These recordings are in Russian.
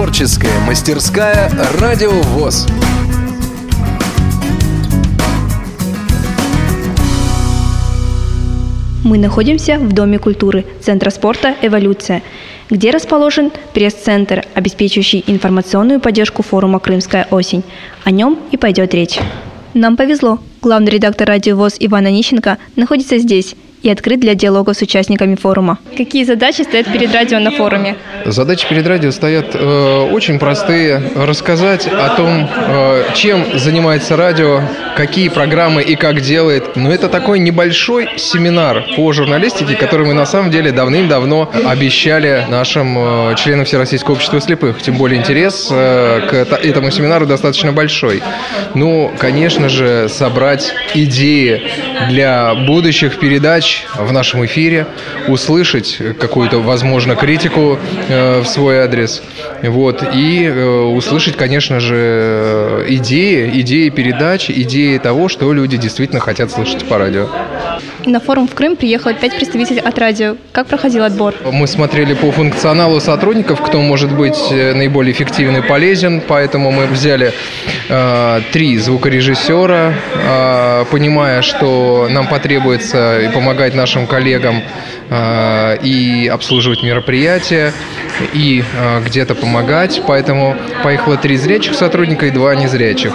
Творческая мастерская «Радио ВОЗ». Мы находимся в Доме культуры Центра спорта «Эволюция», где расположен пресс-центр, обеспечивающий информационную поддержку форума «Крымская осень». О нем и пойдет речь. Нам повезло. Главный редактор радио ВОЗ Иван Онищенко находится здесь – и открыт для диалога с участниками форума. Какие задачи стоят перед радио на форуме? Задачи перед радио стоят э, очень простые. Рассказать о том, э, чем занимается радио, какие программы и как делает. Но это такой небольшой семинар по журналистике, который мы на самом деле давным-давно обещали нашим э, членам Всероссийского общества слепых. Тем более интерес э, к этому семинару достаточно большой. Ну, конечно же, собрать идеи для будущих передач передач в нашем эфире, услышать какую-то, возможно, критику э, в свой адрес, вот, и э, услышать, конечно же, идеи, идеи передач, идеи того, что люди действительно хотят слышать по радио. На форум в Крым приехало пять представителей от радио. Как проходил отбор? Мы смотрели по функционалу сотрудников, кто может быть э, наиболее эффективен и полезен, поэтому мы взяли э, три звукорежиссера, э, понимая, что нам потребуется и помогать нашим коллегам э, и обслуживать мероприятия, и э, где-то помогать, поэтому поехало три зрячих сотрудника и два незрячих.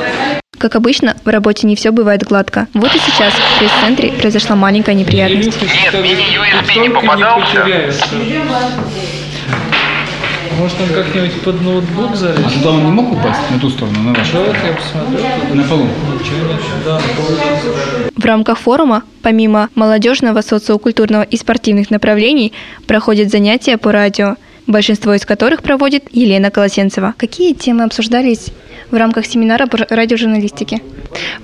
Как обычно, в работе не все бывает гладко. Вот и сейчас в пресс-центре произошла маленькая неприятность. Нет, мини-USB не попадался. Может, он как-нибудь под ноутбук залез? А туда он не мог упасть, на ту сторону, на вашу? Давайте я посмотрю. На полу? В рамках форума, помимо молодежного, социокультурного и спортивных направлений, проходят занятия по радио, большинство из которых проводит Елена Колосенцева. Какие темы обсуждались в рамках семинара по радиожурналистике?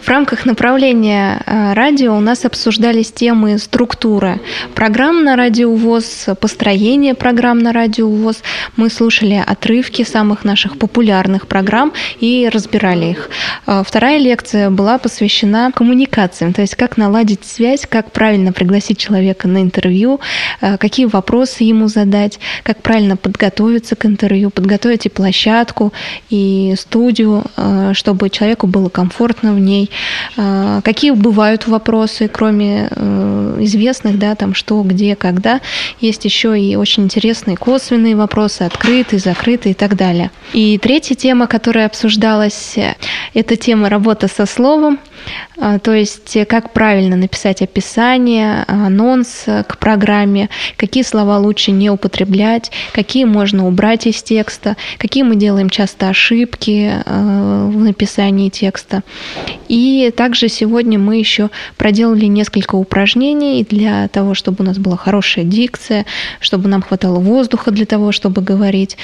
В рамках направления э, радио у нас обсуждались темы структуры программ на радио ВОЗ, построение программ на радио ВОЗ. Мы слушали отрывки самых наших популярных программ и разбирали их. Э, вторая лекция была посвящена коммуникациям, то есть как наладить связь, как правильно пригласить человека на интервью, э, какие вопросы ему задать, как правильно подготовиться к интервью, подготовить и площадку, и студию, чтобы человеку было комфортно в ней. А, какие бывают вопросы, кроме э, известных, да, там что, где, когда. Есть еще и очень интересные косвенные вопросы, открытые, закрытые и так далее. И третья тема, которая обсуждалась, это тема работы со словом. А, то есть э, как правильно написать описание, анонс к программе, какие слова лучше не употреблять, какие можно убрать из текста, какие мы делаем часто ошибки э, в написании текста. И также сегодня мы еще проделали несколько упражнений для того, чтобы у нас была хорошая дикция, чтобы нам хватало воздуха для того, чтобы говорить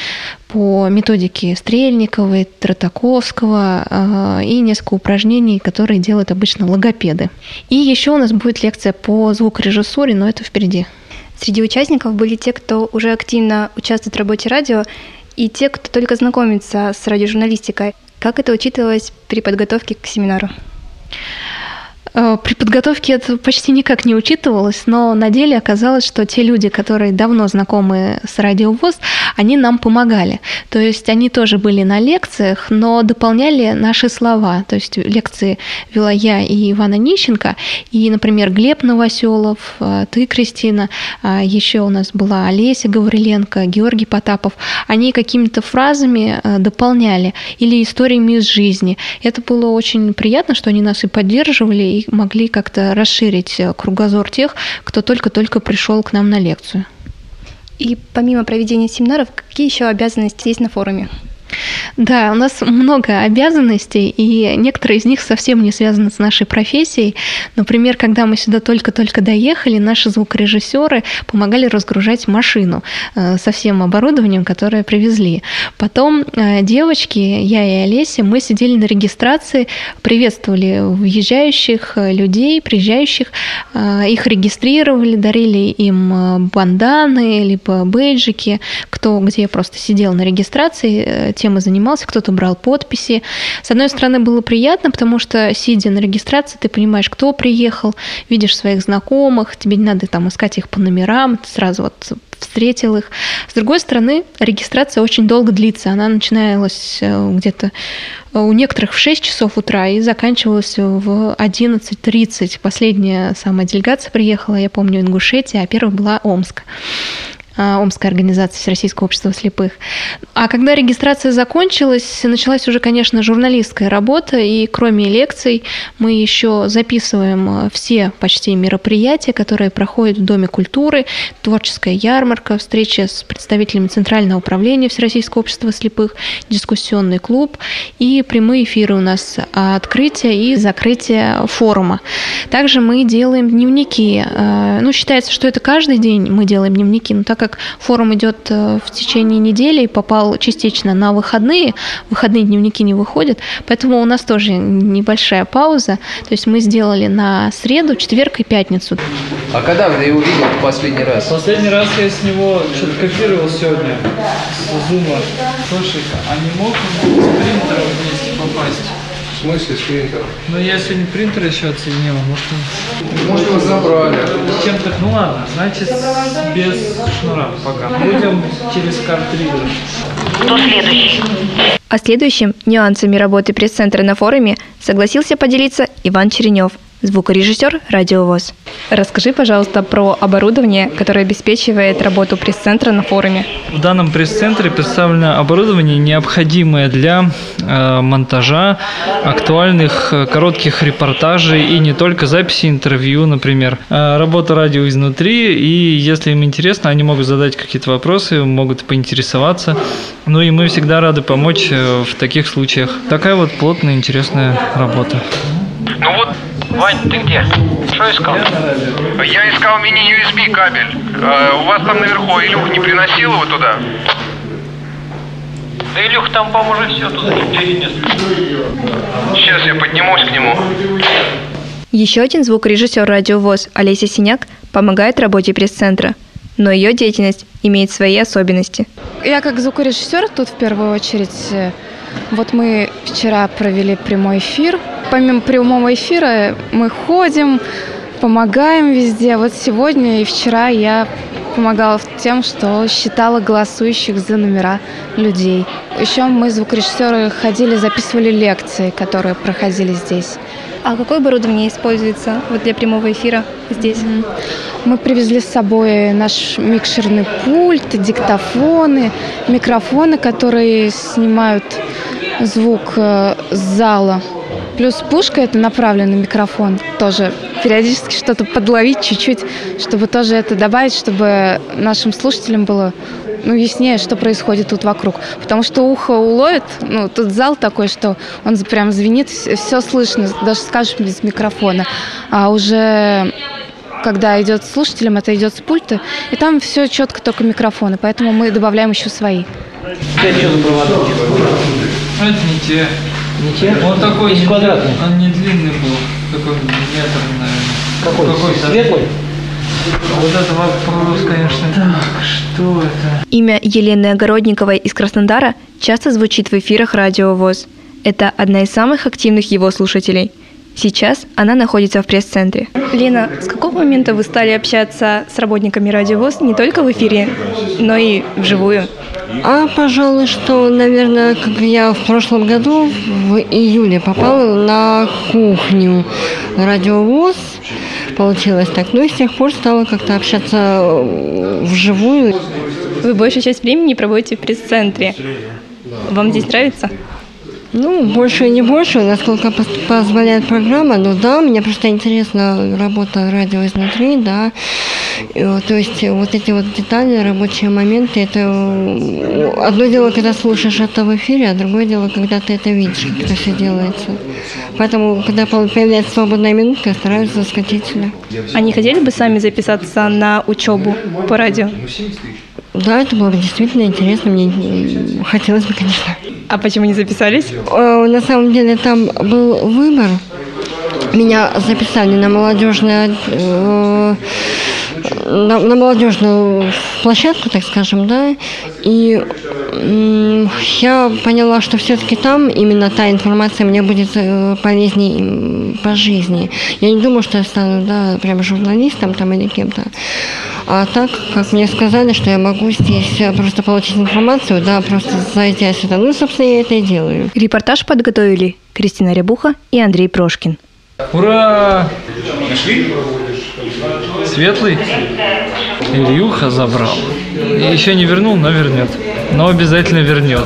по методике Стрельниковой, Тротаковского э, и несколько упражнений, которые делают обычно логопеды. И еще у нас будет лекция по звукорежиссуре, но это впереди. Среди участников были те, кто уже активно участвует в работе радио, и те, кто только знакомится с радиожурналистикой. Как это учитывалось при подготовке к семинару? Э, при подготовке это почти никак не учитывалось, но на деле оказалось, что те люди, которые давно знакомы с радиовоз, они нам помогали. То есть они тоже были на лекциях, но дополняли наши слова. То есть лекции вела я и Ивана Нищенко, и, например, Глеб Новоселов, э, ты, Кристина, э, еще у нас была Олеся Гавриленко, Георгий Потапов. Они какими-то фразами дополняли или историями из жизни. Это было очень приятно, что они нас и поддерживали, и могли как-то расширить э, кругозор тех, кто только-только пришел к нам на лекцию. И помимо проведения семинаров, какие еще обязанности есть на форуме? Да, у нас много обязанностей, и некоторые из них совсем не связаны с нашей профессией. Например, когда мы сюда только-только доехали, наши звукорежиссеры помогали разгружать машину э, со всем оборудованием, которое привезли. Потом э, девочки, я и Олеся, мы сидели на регистрации, приветствовали въезжающих э, людей, приезжающих, их регистрировали, дарили им банданы, либо бейджики, кто где просто сидел на регистрации, темой занимался, кто-то брал подписи. С одной стороны, было приятно, потому что, сидя на регистрации, ты понимаешь, кто приехал, видишь своих знакомых, тебе не надо там искать их по номерам, ты сразу вот встретил их. С другой стороны, регистрация очень долго длится. Она начиналась э, где-то у некоторых в 6 часов утра и заканчивалась в 11.30. Последняя самая делегация приехала, я помню, Ингушетия, а первая была Омск. А, Омская организация Всероссийского общества слепых. А когда регистрация закончилась, началась уже, конечно, журналистская работа, и кроме лекций мы еще записываем а, все почти мероприятия, которые проходят в Доме культуры, творческая ярмарка, встреча с представителями Центрального управления Всероссийского общества слепых, дискуссионный клуб и прямые эфиры у нас открытия и закрытия форума. Также мы делаем дневники. А, ну, считается, что это каждый день мы делаем дневники, но так как как форум идет э, в течение недели и попал частично на выходные, выходные дневники не выходят, поэтому у нас тоже небольшая пауза. То есть мы сделали на среду, четверг и пятницу. А когда вы его видели в последний раз? Последний раз я с него что-то копировал сегодня с зума. Слушай, а не мог он с принтером вместе попасть? В смысле с принтером? Ну, я сегодня принтер еще отсоединил, может, он... Может, его забрали. Чем-то... Ну, ладно, значит, без шнура пока. Будем через картридер. О следующем нюансами работы пресс-центра на форуме согласился поделиться Иван Черенев – звукорежиссер «Радиовоз». Расскажи, пожалуйста, про оборудование, которое обеспечивает работу пресс-центра на форуме. В данном пресс-центре представлено оборудование, необходимое для э, монтажа актуальных э, коротких репортажей и не только записи интервью, например. Э, работа радио изнутри, и если им интересно, они могут задать какие-то вопросы, могут поинтересоваться. Ну и мы всегда рады помочь э, в таких случаях. Такая вот плотная, интересная работа. Ну вот Вань, ты где? Что искал? Я искал мини-USB кабель. А, у вас там наверху Илюх не приносил его туда? Да Илюх там, по-моему, все туда перенес. Сейчас я поднимусь к нему. Еще один звукорежиссер радиовоз Олеся Синяк помогает работе пресс-центра, но ее деятельность имеет свои особенности. Я как звукорежиссер тут в первую очередь. Вот мы вчера провели прямой эфир помимо прямого эфира мы ходим, помогаем везде. Вот сегодня и вчера я помогала тем, что считала голосующих за номера людей. Еще мы, звукорежиссеры, ходили, записывали лекции, которые проходили здесь. А какое оборудование используется вот для прямого эфира здесь? Мы привезли с собой наш микшерный пульт, диктофоны, микрофоны, которые снимают звук э, зала. Плюс пушка это направленный микрофон тоже. Периодически что-то подловить чуть-чуть, чтобы тоже это добавить, чтобы нашим слушателям было ну, яснее, что происходит тут вокруг. Потому что ухо уловит, ну, тут зал такой, что он прям звенит, все слышно, даже скажешь без микрофона. А уже когда идет слушателям, это идет с пульта, и там все четко только микрофоны, поэтому мы добавляем еще свои. Это что за провода? Это не те. Не те? Он такой не, квадратный. Он не длинный был, такой метр, наверное. Какой? Какой Светлый? Вот это вопрос, конечно. Так, что это? Имя Елены Огородниковой из Краснодара часто звучит в эфирах Радио ВОЗ. Это одна из самых активных его слушателей. Сейчас она находится в пресс-центре. Лена, с какого момента вы стали общаться с работниками Радио ВОЗ не только в эфире, но и вживую? А, пожалуй, что, наверное, как я в прошлом году в июле попала на кухню радиовоз. Получилось так. Ну и с тех пор стала как-то общаться вживую. Вы большую часть времени проводите в пресс-центре. Вам здесь нравится? Ну, больше и не больше, насколько позволяет программа. Но да, мне просто интересна работа радио изнутри, да. То есть вот эти вот детали, рабочие моменты, это э, одно дело, когда слушаешь это в эфире, а другое дело, когда ты это видишь, как это все делается. Поэтому, когда появляется свободная минутка, я стараюсь заскочить сюда. А не хотели бы сами записаться на учебу по радио? Да, это было бы действительно интересно, мне хотелось бы, конечно. А почему не записались? Э, на самом деле там был выбор. Меня записали на молодежное на, на молодежную площадку, так скажем, да, и я поняла, что все-таки там именно та информация мне будет э, полезнее по жизни. Я не думаю, что я стану, да, прям журналистом там или кем-то. А так, как мне сказали, что я могу здесь э, просто получить информацию, да, просто зайдя сюда. Ну, собственно, я это и делаю. Репортаж подготовили Кристина Рябуха и Андрей Прошкин. Ура! Нашли? Светлый? Ильюха забрал. И еще не вернул, но вернет. Но обязательно вернет.